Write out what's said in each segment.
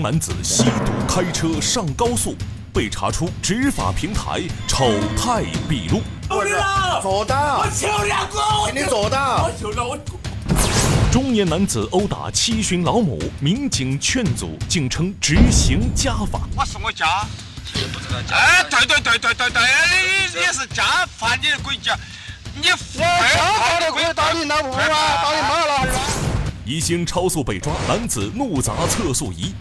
床男子吸毒开车上高速，被查出执法平台丑态毕露。坐到，我求两个，请你坐到我。求了我。中年男子殴打七旬老母，民警劝阻，竟称执行家法。我是我家，哎，对对对对对对，你你是家法，你可以讲，你家法的可以打你老母啊，打你妈了。一星超速被抓，男子怒砸测速仪。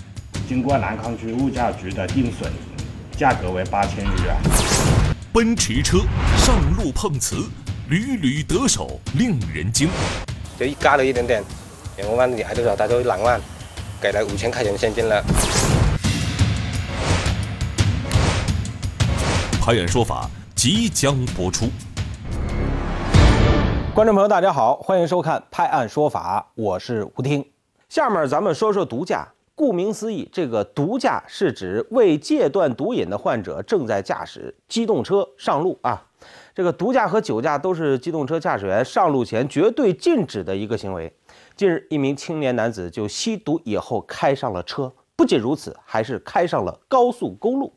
经过南康区物价局的定损，价格为八千日元。奔驰车上路碰瓷，屡屡得手，令人惊。就加了一点点，两万你还多少？他说两万，给了五千块钱现金了。拍案说法即将播出。观众朋友，大家好，欢迎收看《拍案说法》，我是吴听。下面咱们说说毒驾。顾名思义，这个毒驾是指未戒断毒瘾的患者正在驾驶机动车上路啊。这个毒驾和酒驾都是机动车驾驶员上路前绝对禁止的一个行为。近日，一名青年男子就吸毒以后开上了车，不仅如此，还是开上了高速公路。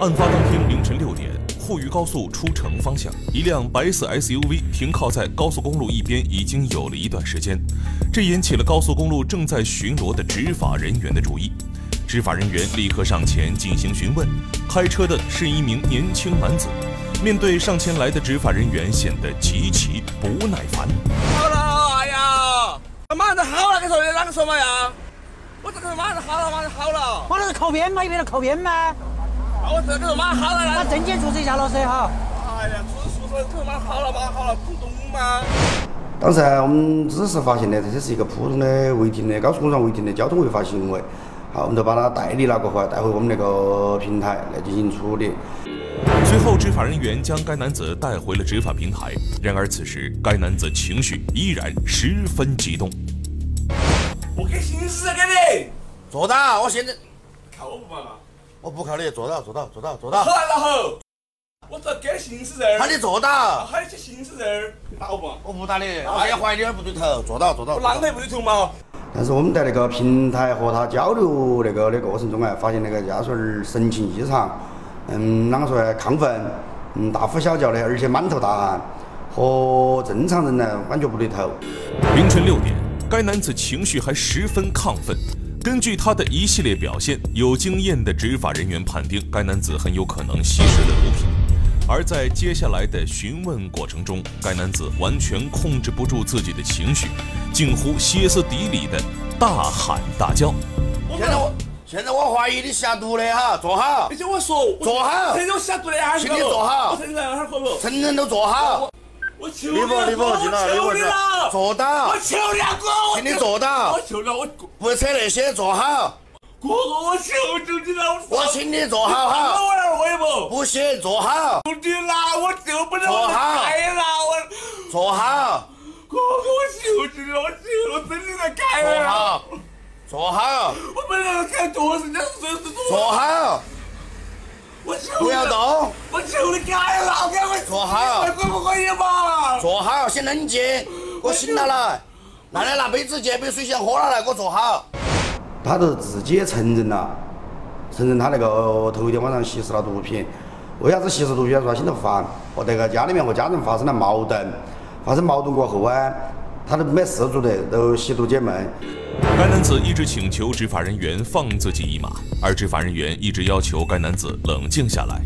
案发当天凌晨六点，沪渝高速出城方向，一辆白色 SUV 停靠在高速公路一边，已经有了一段时间，这引起了高速公路正在巡逻的执法人员的注意。执法人员立刻上前进行询问，开车的是一名年轻男子，面对上前来的执法人员，显得极其不耐烦。好了，哎呀，马上好了，你说的啷个说嘛呀？我这个马上好了，马上好了。我那是靠边吗？一边是靠边吗？啊，我这个马上好了，那证件出示一下，老师哈。哎呀，出示出示，这个马上好了，马好了，不懂吗？当时我们只是发现呢，这是一个普通的违停的高速公路上违停的交通违法行为。好，我们就把他代理了过后，带回我们那个平台来进行处理。随后，执法人员将该男子带回了执法平台。然而，此时该男子情绪依然十分激动。我给信使给你，坐到，我现在看我不嘛？我不靠你，坐到，坐到，坐到，坐到。好了，然后我这给行驶证，喊你坐到，喊你去行驶证，你打我不？我不打你，我现在怀疑你有点不对头，坐到，坐到。我啷个不对头嘛？但是我们在那个平台和他交流那个的过程中啊，发现那个家属儿神情异常，嗯，啷个说呢？亢奋，嗯，大呼小叫的，而且满头大汗，和正常人呢感觉不对头。凌晨六点，该男子情绪还十分亢奋。根据他的一系列表现，有经验的执法人员判定该男子很有可能吸食了毒品。而在接下来的询问过程中，该男子完全控制不住自己的情绪，近乎歇斯底里的大喊大叫。现在我现在我怀疑你下毒的哈，坐好你，听我说，坐好承认我下毒的还是请你坐好我承认，还会不？承认都坐好，我求你了，博李博我求你了，坐到。我，求两个，我请你坐到。我，求了，我不扯那些，坐好，哥哥，我求求你了，我请你坐好哈，我来会不？不行，坐好，求你啦，我就不能我坐好。开了，我。坐好，哥哥，我求求你了，我求了，真的在开了，坐好，坐好，我本来开多少，人家说是坐好，我求不要动，我求你开了，给我坐好可不可以嘛？坐好，先冷静，我醒了来，来来拿杯子接杯水先喝了来，给我坐好。他都自己也承认了，承认他那个头一天晚上吸食了毒品。为啥子吸食毒品？说他心头烦，和那个家里面和家人发生了矛盾。发生矛盾过后啊，他都没事做的，都吸毒解闷。该男子一直请求执法人员放自己一马，而执法人员一直要求该男子冷静下来。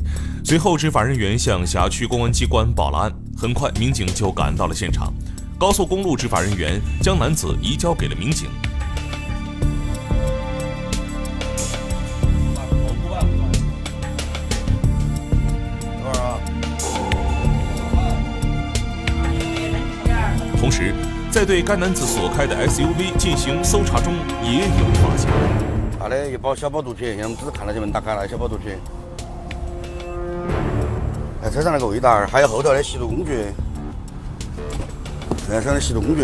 随后，执法人员向辖区公安机关报了案，很快民警就赶到了现场。高速公路执法人员将男子移交给了民警。等会儿啊，同时，在对该男子所开的 SUV 进行搜查中，也有发现。他的一包小包毒品，现在我们只是看到前门打开了小包毒品。在车上那个味道儿，还有后头的吸毒工具，车上的吸毒工具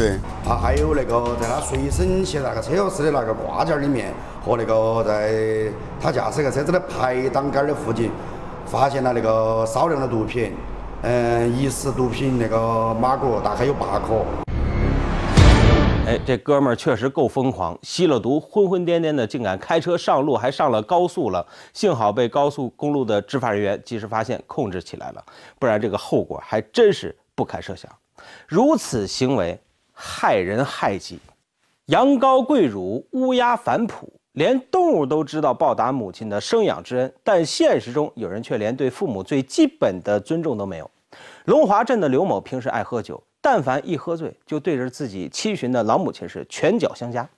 啊，还有那个在他随身携带那个车钥匙的那个挂件里面，和那个在他驾驶那个车子的排挡杆的附近，发现了那个少量的毒品，嗯，疑似毒品那个马果大概有八颗。哎，这哥们儿确实够疯狂，吸了毒，昏昏颠颠的，竟敢开车上路，还上了高速了。幸好被高速公路的执法人员及时发现，控制起来了，不然这个后果还真是不堪设想。如此行为，害人害己。羊羔跪乳，乌鸦反哺，连动物都知道报答母亲的生养之恩，但现实中有人却连对父母最基本的尊重都没有。龙华镇的刘某平时爱喝酒。但凡一喝醉，就对着自己七旬的老母亲是拳脚相加。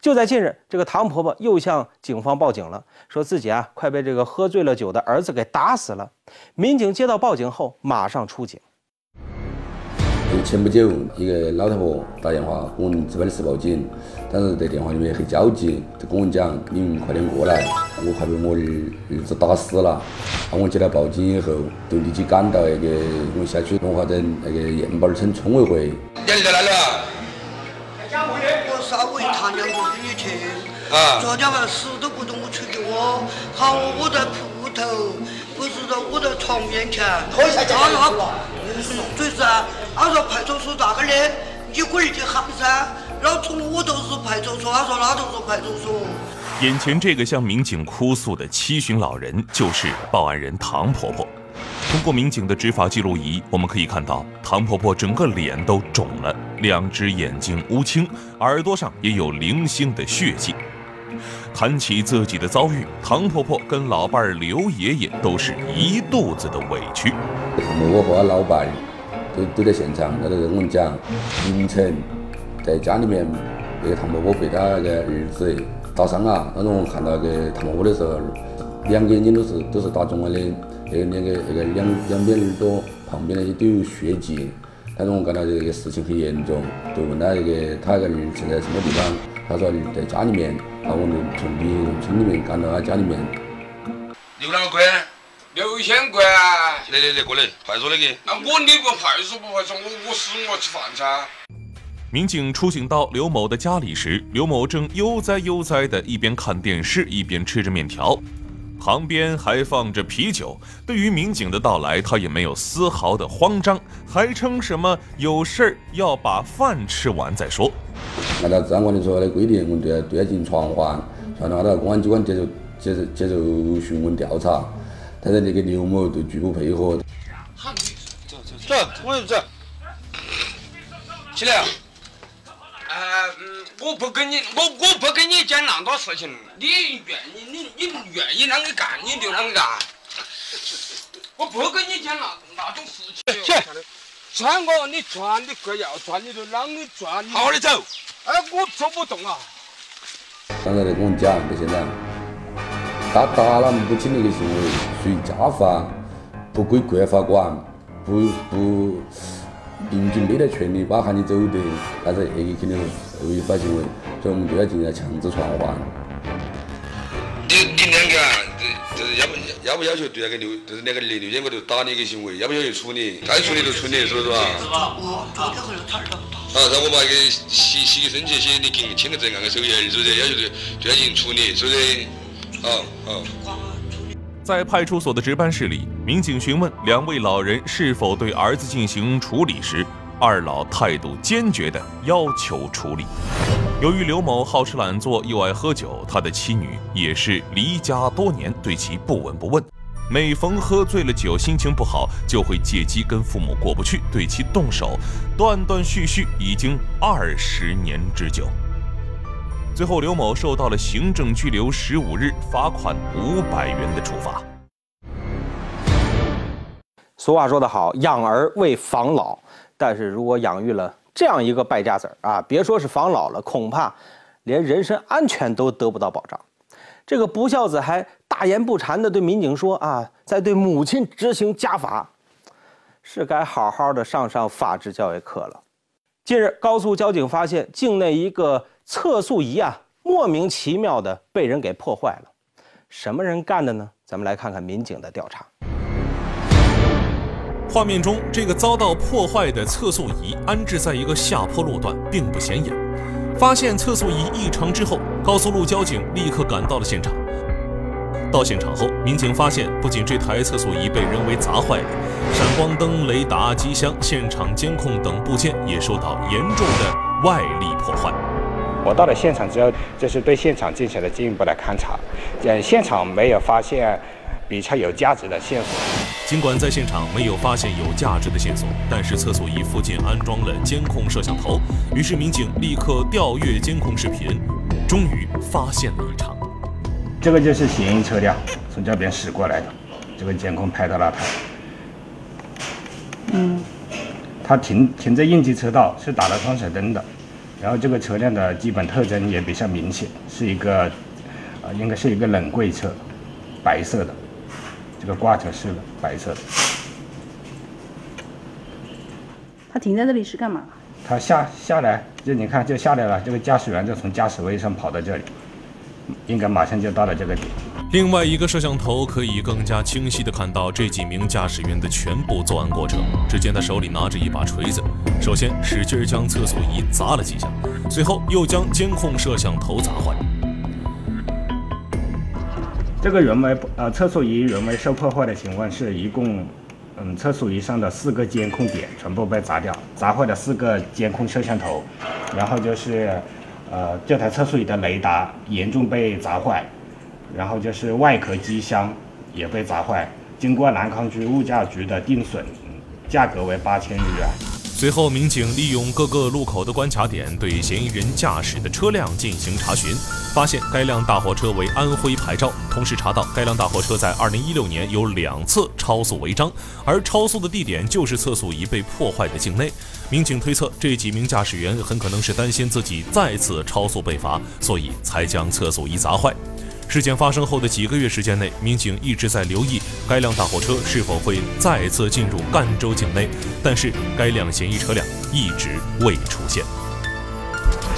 就在近日，这个唐婆婆又向警方报警了，说自己啊快被这个喝醉了酒的儿子给打死了。民警接到报警后，马上出警。前不久，一个老太婆打电话给，我们值班的是报警，当时在电话里面很焦急，就跟我们讲：“你们快点过来，我快被我儿儿子打死了。”那我接到报警以后，就立即赶到那个我们小区龙华镇那个燕宝村村委会。你在哪里啊？我稍微谈两个雨去。啊。昨天晚上死都不懂我出去我，好我在铺头，不是说我在床面前。可以下家了。最是啊。他说派出所咋个的？你滚去喊噻！老从我都是派出所，他说哪都是派出所。眼前这个向民警哭诉的七旬老人，就是报案人唐婆婆。通过民警的执法记录仪，我们可以看到，唐婆婆整个脸都肿了，两只眼睛乌青，耳朵上也有零星的血迹。谈起自己的遭遇，唐婆婆跟老伴儿刘爷爷都是一肚子的委屈。我和老伴。都都在现场，他都跟我们讲，凌晨在家里面，那个唐伯伯被他那个儿子打伤了。当时我看到那个唐伯伯的时候，两个眼睛都是都是打肿了的，那个那个那个两两边耳朵旁边那些都有血迹。当时我感到这个事情很严重，就问他那个他那个儿子在什么地方，他说在家里面，然后我们从离村里面赶到他家里面。刘老贵。刘先贵啊！来来来，过来，派出所那个。那我你不派出所不派出所，我我死我吃饭噻。民警出警到刘某的家里时，刘某正悠哉悠哉的一边看电视一边吃着面条，旁边还放着啤酒。对于民警的到来，他也没有丝毫的慌张，还称什么有事儿要把饭吃完再说。按照治安管理所的规定，我们都要都要进行传唤，传唤到公安机关接受接受接受询问调查。但是那个刘某都拒不配合。走走走，我们走。起来。呃，嗯，我不跟你，我我不跟你讲那么多事情，你愿意，你你愿意啷个干你就啷个干。我不跟你讲那那种事情。去。穿我，你转，你不要转，你就啷个转。好好的走。哎，我走不动啊。刚才在跟我讲，到现在在。打打了母亲那个行为属于家法，不归国法管，不不，民警没得权利把喊你走的，但是那个肯定是违法行为，所以我们就要进行强制传唤。你你两个啊，这这要不要不要求对那个刘，就是那个刘刘建国就打你一个行为，要不要求处理？该处理就处理，是不是吧？啊，让我把个洗洗身去写你给签个字，按个手印，是不是？要求就就要进行处理，是不是？哦哦。在派出所的值班室里，民警询问两位老人是否对儿子进行处理时，二老态度坚决地要求处理。由于刘某好吃懒做又爱喝酒，他的妻女也是离家多年，对其不闻不问。每逢喝醉了酒，心情不好，就会借机跟父母过不去，对其动手，断断续续已经二十年之久。最后，刘某受到了行政拘留十五日、罚款五百元的处罚。俗话说得好，养儿为防老，但是如果养育了这样一个败家子儿啊，别说是防老了，恐怕连人身安全都得不到保障。这个不孝子还大言不惭地对民警说：“啊，在对母亲执行家法，是该好好的上上法制教育课了。”近日，高速交警发现境内一个。测速仪啊，莫名其妙的被人给破坏了，什么人干的呢？咱们来看看民警的调查。画面中，这个遭到破坏的测速仪安置在一个下坡路段，并不显眼。发现测速仪异常之后，高速路交警立刻赶到了现场。到现场后，民警发现，不仅这台测速仪被人为砸坏了，闪光灯、雷达、机箱、现场监控等部件也受到严重的。外力破坏。我到了现场之后，就是对现场进行了进一步的勘查，呃，现场没有发现比较有价值的线索。尽管在现场没有发现有价值的线索，但是厕所仪附近安装了监控摄像头，于是民警立刻调阅监控视频，终于发现了异常。这个就是嫌疑车辆从这边驶过来的，这个监控拍到了他。嗯，他停停在应急车道，是打了双闪灯的。然后这个车辆的基本特征也比较明显，是一个，呃，应该是一个冷柜车，白色的，这个挂车是，白色的。他停在这里是干嘛？他下下来，就你看就下来了，这个驾驶员就从驾驶位上跑到这里，应该马上就到了这个点。另外一个摄像头可以更加清晰地看到这几名驾驶员的全部作案过程。只见他手里拿着一把锤子，首先使劲将厕所仪砸了几下，随后又将监控摄像头砸坏。这个人为呃厕所仪人为受破坏的情况是一共，嗯，厕所仪上的四个监控点全部被砸掉，砸坏了四个监控摄像头，然后就是，呃，这台厕所仪的雷达严重被砸坏。然后就是外壳机箱也被砸坏，经过南康区物价局的定损，价格为八千日元。随后，民警利用各个路口的关卡点，对嫌疑人驾驶的车辆进行查询，发现该辆大货车为安徽牌照，同时查到该辆大货车在二零一六年有两次超速违章，而超速的地点就是测速仪被破坏的境内。民警推测，这几名驾驶员很可能是担心自己再次超速被罚，所以才将测速仪砸坏。事件发生后的几个月时间内，民警一直在留意该辆大货车是否会再次进入赣州境内，但是该辆嫌疑车辆一直未出现。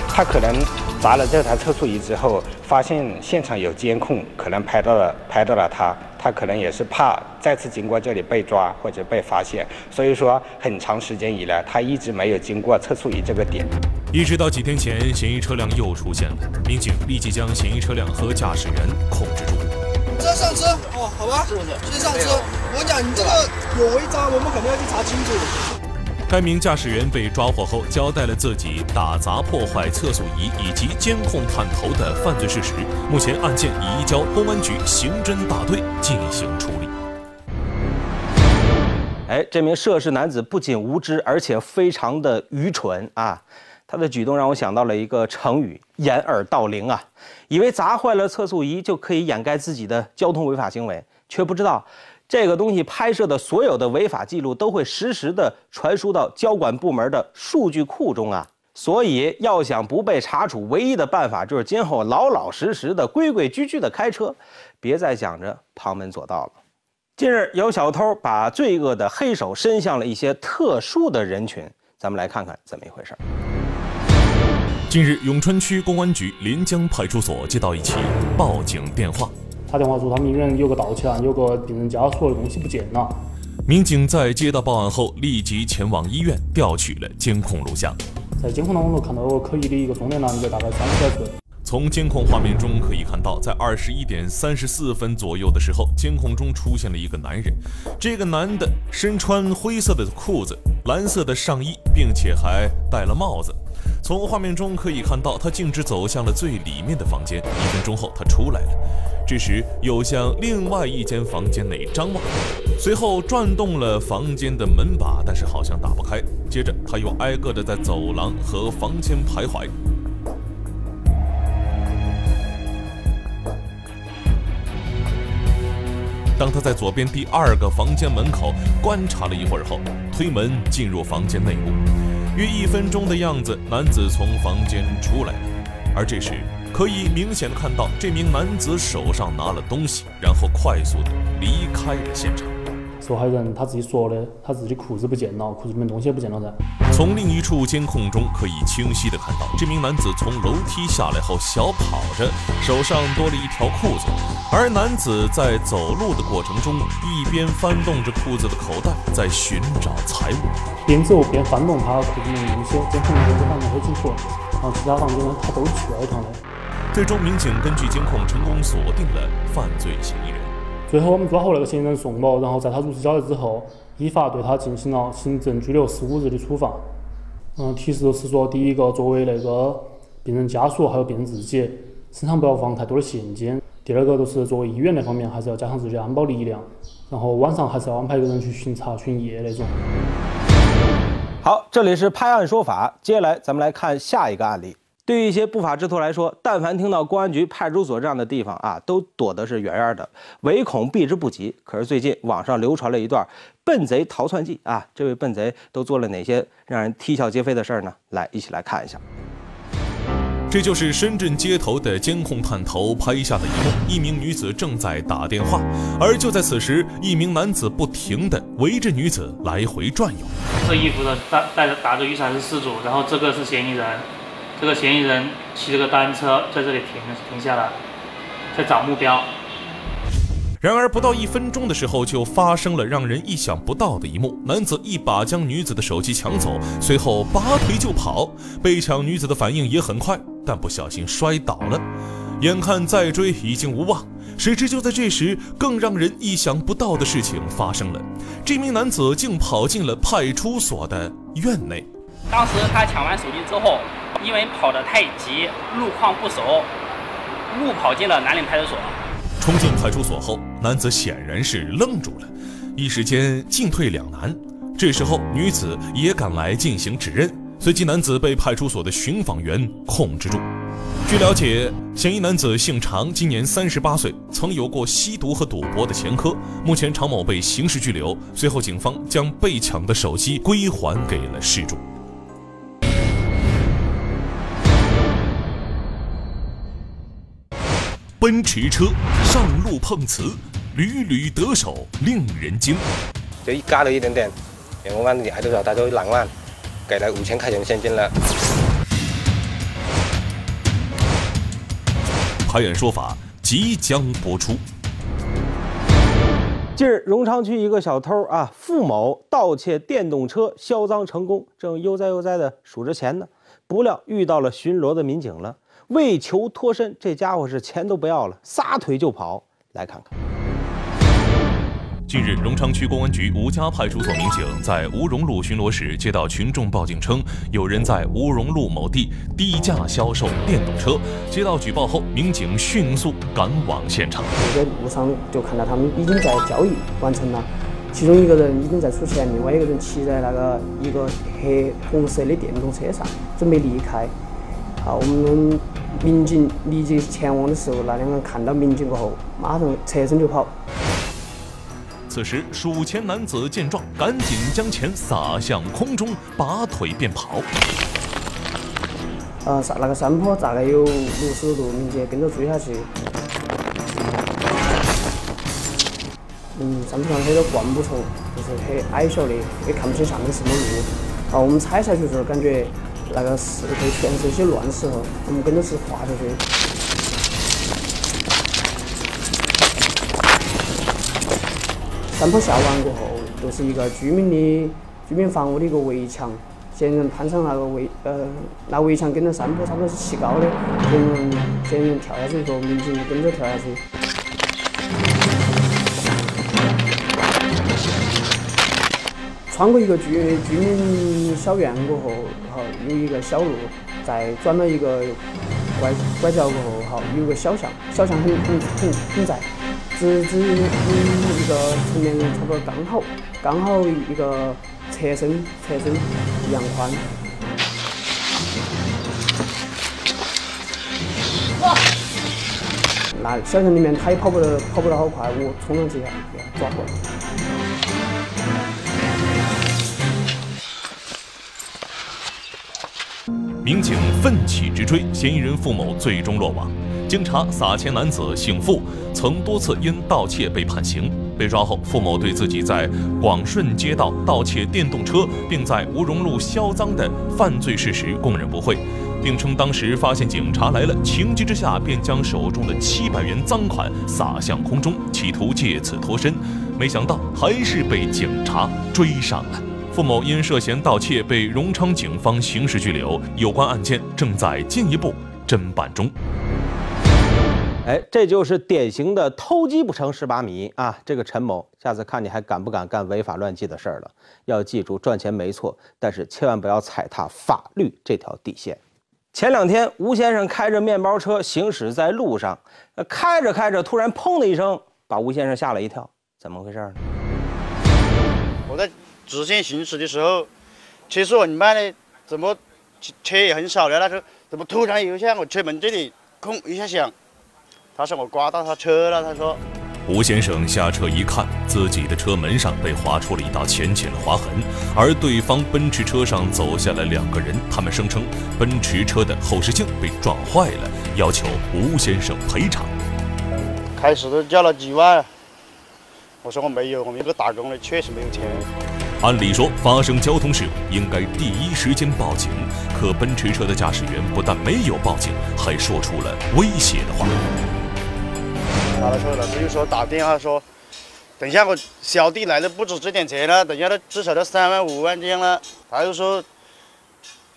他可能砸了这台测速仪之后，发现现场有监控，可能拍到了拍到了他。他可能也是怕再次经过这里被抓或者被发现，所以说很长时间以来他一直没有经过测速仪这个点。一直到几天前，嫌疑车辆又出现了，民警立即将嫌疑车辆和驾驶员控制住。这上车哦，好吧，是是先上车。我讲你这个有违章，我们肯定要去查清楚。该名驾驶员被抓获后，交代了自己打砸破坏测速仪以及监控探头的犯罪事实。目前案件已移交公安局刑侦大队进行处理。哎，这名涉事男子不仅无知，而且非常的愚蠢啊！他的举动让我想到了一个成语“掩耳盗铃”啊，以为砸坏了测速仪就可以掩盖自己的交通违法行为，却不知道。这个东西拍摄的所有的违法记录都会实时的传输到交管部门的数据库中啊，所以要想不被查处，唯一的办法就是今后老老实实的、规规矩矩的开车，别再想着旁门左道了。近日有小偷把罪恶的黑手伸向了一些特殊的人群，咱们来看看怎么一回事。近日，永川区公安局临江派出所接到一起报警电话。打电话说他们医院有个盗窃案，有个病人家属的东西不见了。民警在接到报案后，立即前往医院调取了监控录像。在监控当中看到可疑的一个中年男子，大概三十来岁。从监控画面中可以看到，在二十一点三十四分左右的时候，监控中出现了一个男人。这个男的身穿灰色的裤子、蓝色的上衣，并且还戴了帽子。从画面中可以看到，他径直走向了最里面的房间。一分钟后，他出来了。这时又向另外一间房间内张望，随后转动了房间的门把，但是好像打不开。接着他又挨个的在走廊和房间徘徊。当他在左边第二个房间门口观察了一会儿后，推门进入房间内部。约一分钟的样子，男子从房间出来了，而这时。可以明显的看到，这名男子手上拿了东西，然后快速的离开了现场。受害人他自己说的，他自己裤子不见了，裤子里面东西也不见了噻。从另一处监控中可以清晰的看到，这名男子从楼梯下来后小跑着，手上多了一条裤子。而男子在走路的过程中，一边翻动着裤子的口袋，在寻找财物。边走边翻动他裤子里面东西，监控里面都看得很清楚。然后其他房间呢，他都去了一趟的。最终，民警根据监控成功锁定了犯罪嫌疑人。最后，我们抓获那个嫌疑人宋某，然后在他如实交代之后，依法对他进行了行政拘留十五日的处罚。嗯，提示是说，第一个，作为那个病人家属还有病人自己，身上不要放太多的现金；第二个，就是作为医院那方面，还是要加强自己的安保力量，然后晚上还是要安排一个人去巡查巡夜那种。好，这里是拍案说法，接下来咱们来看下一个案例。对于一些不法之徒来说，但凡听到公安局、派出所这样的地方啊，都躲得是远远的，唯恐避之不及。可是最近网上流传了一段笨贼逃窜记啊，这位笨贼都做了哪些让人啼笑皆非的事儿呢？来，一起来看一下。这就是深圳街头的监控探头拍下的一幕：一名女子正在打电话，而就在此时，一名男子不停地围着女子来回转悠。这衣服的带带着打着雨伞是失主，然后这个是嫌疑人。这个嫌疑人骑着个单车在这里停停下来，在找目标。然而不到一分钟的时候，就发生了让人意想不到的一幕：男子一把将女子的手机抢走，随后拔腿就跑。被抢女子的反应也很快，但不小心摔倒了。眼看再追已经无望，谁知就在这时，更让人意想不到的事情发生了：这名男子竟跑进了派出所的院内。当时他抢完手机之后。因为跑得太急，路况不熟，误跑进了南岭派出所。冲进派出所后，男子显然是愣住了，一时间进退两难。这时候，女子也赶来进行指认，随即男子被派出所的巡访员控制住。据了解，嫌疑男子姓常，今年三十八岁，曾有过吸毒和赌博的前科。目前，常某被刑事拘留。随后，警方将被抢的手机归还给了失主。奔驰车上路碰瓷，屡屡得手，令人惊。就一加了一点点，员工案底还多少？大概两万，给了五千块钱现金了。拍案说法即将播出。近日，荣昌区一个小偷啊，付某盗窃电动车销赃成功，正悠哉悠哉的数着钱呢，不料遇到了巡逻的民警了。为求脱身，这家伙是钱都不要了，撒腿就跑。来看看。近日，荣昌区公安局吴家派出所民警在吴荣路巡逻时，接到群众报警称，有人在吴荣路某地低价销售电动车。接到举报后，民警迅速赶往现场。在路上就看到他们已经在交易完成了，其中一个人已经在出钱，另外一个人骑在那个一个黑红色的电动车上，准备离开。好，我们。民警立即前往的时候，那两个人看到民警过后，马上侧身就跑。此时，数钱男子见状，赶紧将钱撒向空中，拔腿便跑。呃，上那个山坡大概有六十多度，民警跟着追下去。嗯，山坡上很多灌木丛，就是很矮小的，也看不清上面什么路。啊，我们踩下去的时候，感觉。那个石头全是一些乱石头，我们跟着是滑下去。山坡下完过后，就是一个居民的居民房屋的一个围墙，嫌疑人攀上那个围呃，那围墙跟着山坡差不多是齐高的，嫌疑人嫌疑人跳下去后，民警跟着跳下去。穿过一个居居民小院过后，好有一个小路，再转了一个拐拐角过后，好有个小巷，小巷很很很很窄，直直一个成年人差不多刚好刚好一个侧身侧身一样宽。那小巷里面他也跑不得跑不得好快，我冲上去一下抓过来。民警奋起直追，嫌疑人付某最终落网。经查，撒钱男子姓付，曾多次因盗窃被判刑。被抓后，付某对自己在广顺街道盗窃电动车，并在吴荣路销赃的犯罪事实供认不讳，并称当时发现警察来了，情急之下便将手中的七百元赃款撒向空中，企图借此脱身。没想到还是被警察追上了。付某因涉嫌盗窃被荣昌警方刑事拘留，有关案件正在进一步侦办中。哎，这就是典型的偷鸡不成蚀把米啊！这个陈某，下次看你还敢不敢干违法乱纪的事儿了？要记住，赚钱没错，但是千万不要踩踏法律这条底线。前两天，吴先生开着面包车行驶在路上，开着开着，突然砰的一声，把吴先生吓了一跳。怎么回事呢？我在直线行驶的时候，车速很慢的，怎么车也很少的，那时候怎么突然有一下我车门这里空一下响？他说我刮到他车了，他说。吴先生下车一看，自己的车门上被划出了一道浅浅的划痕，而对方奔驰车上走下来两个人，他们声称奔驰车的后视镜被撞坏了，要求吴先生赔偿。开始都叫了几万，我说我没有，我们一个打工的确实没有钱。按理说，发生交通事故应该第一时间报警，可奔驰车的驾驶员不但没有报警，还说出了威胁的话。他的车老师又说打电话说，等一下我小弟来了不止这点钱了，等一下他至少都三万五万这样了。他又说，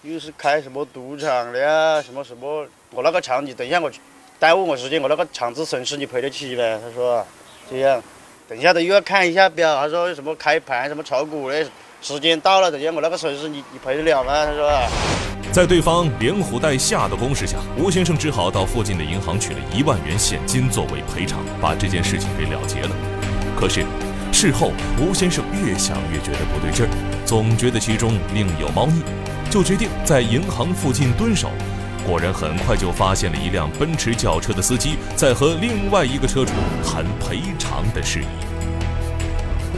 又是开什么赌场的呀，什么什么，我那个厂你等一下我耽误我时间，我那个厂子损失你赔得起呗？他说这样，等一下他又要看一下表，他说什么开盘什么炒股的时间到了，等一下我那个损失你你赔得了吗？他说。在对方连唬带吓的攻势下，吴先生只好到附近的银行取了一万元现金作为赔偿，把这件事情给了结了。可是事后，吴先生越想越觉得不对劲儿，总觉得其中另有猫腻，就决定在银行附近蹲守。果然，很快就发现了一辆奔驰轿车的司机在和另外一个车主谈赔偿的事宜。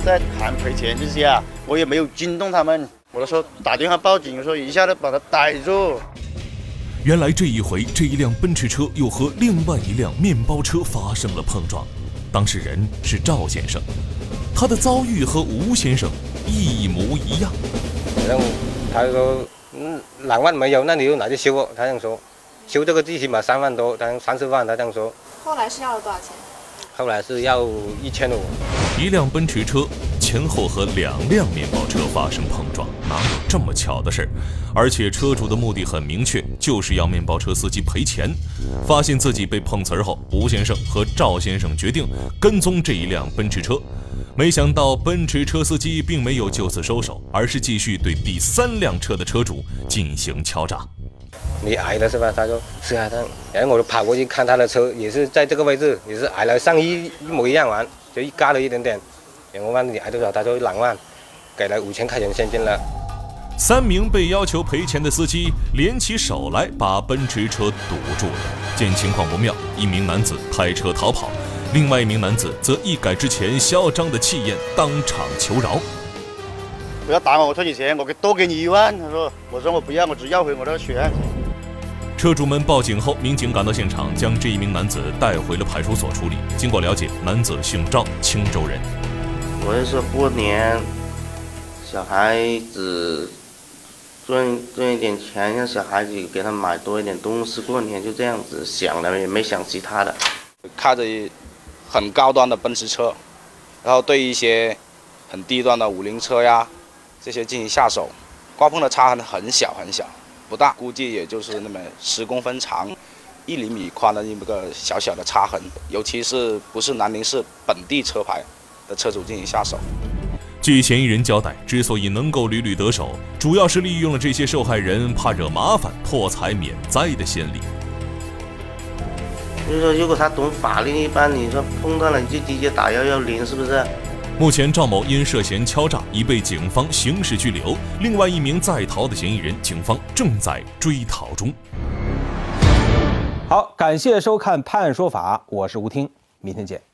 在谈赔钱这些啊，我也没有惊动他们。我说打电话报警，说一下子把他逮住。原来这一回，这一辆奔驰车又和另外一辆面包车发生了碰撞，当事人是赵先生，他的遭遇和吴先生一模一样。然后他说：“嗯，两万没有，那你就拿去修。”他这样说，修这个最起码三万多，他三四万，他这样说。后来是要了多少钱？后来是要一千五。一辆奔驰车。前后和两辆面包车发生碰撞，哪有这么巧的事儿？而且车主的目的很明确，就是要面包车司机赔钱。发现自己被碰瓷儿后，吴先生和赵先生决定跟踪这一辆奔驰车。没想到奔驰车司机并没有就此收手，而是继续对第三辆车的车主进行敲诈。你挨了是吧？他说是啊，他然后我就跑过去看他的车，也是在这个位置，也是挨了上衣一模一样完，就一嘎了一点点。两万你还多少？他说两万，给了五千块钱现金了。三名被要求赔钱的司机联起手来，把奔驰车堵住了。见情况不妙，一名男子开车逃跑，另外一名男子则一改之前嚣张的气焰，当场求饶：“不要打我，我退你钱，我给多给你一万。”他说：“我说我不要，我只要回我那个钱。”车主们报警后，民警赶到现场，将这一名男子带回了派出所处理。经过了解，男子姓赵，青州人。我是说过年，小孩子赚赚一点钱，让小孩子给他买多一点东西，过年就这样子想的，也没想其他的。开着很高端的奔驰车，然后对一些很低端的五菱车呀这些进行下手，刮碰的擦痕很小很小，不大，估计也就是那么十公分长，一厘米宽的那么个小小的擦痕，尤其是不是南宁市本地车牌。的车主进行下手。据嫌疑人交代，之所以能够屡屡得手，主要是利用了这些受害人怕惹麻烦、破财免灾的心理。就是说，如果他懂法律，一般你说碰到了你就直接打幺幺零，是不是？目前，赵某因涉嫌敲诈已被警方刑事拘留，另外一名在逃的嫌疑人，警方正在追逃中。好，感谢收看《判案说法》，我是吴听，明天见。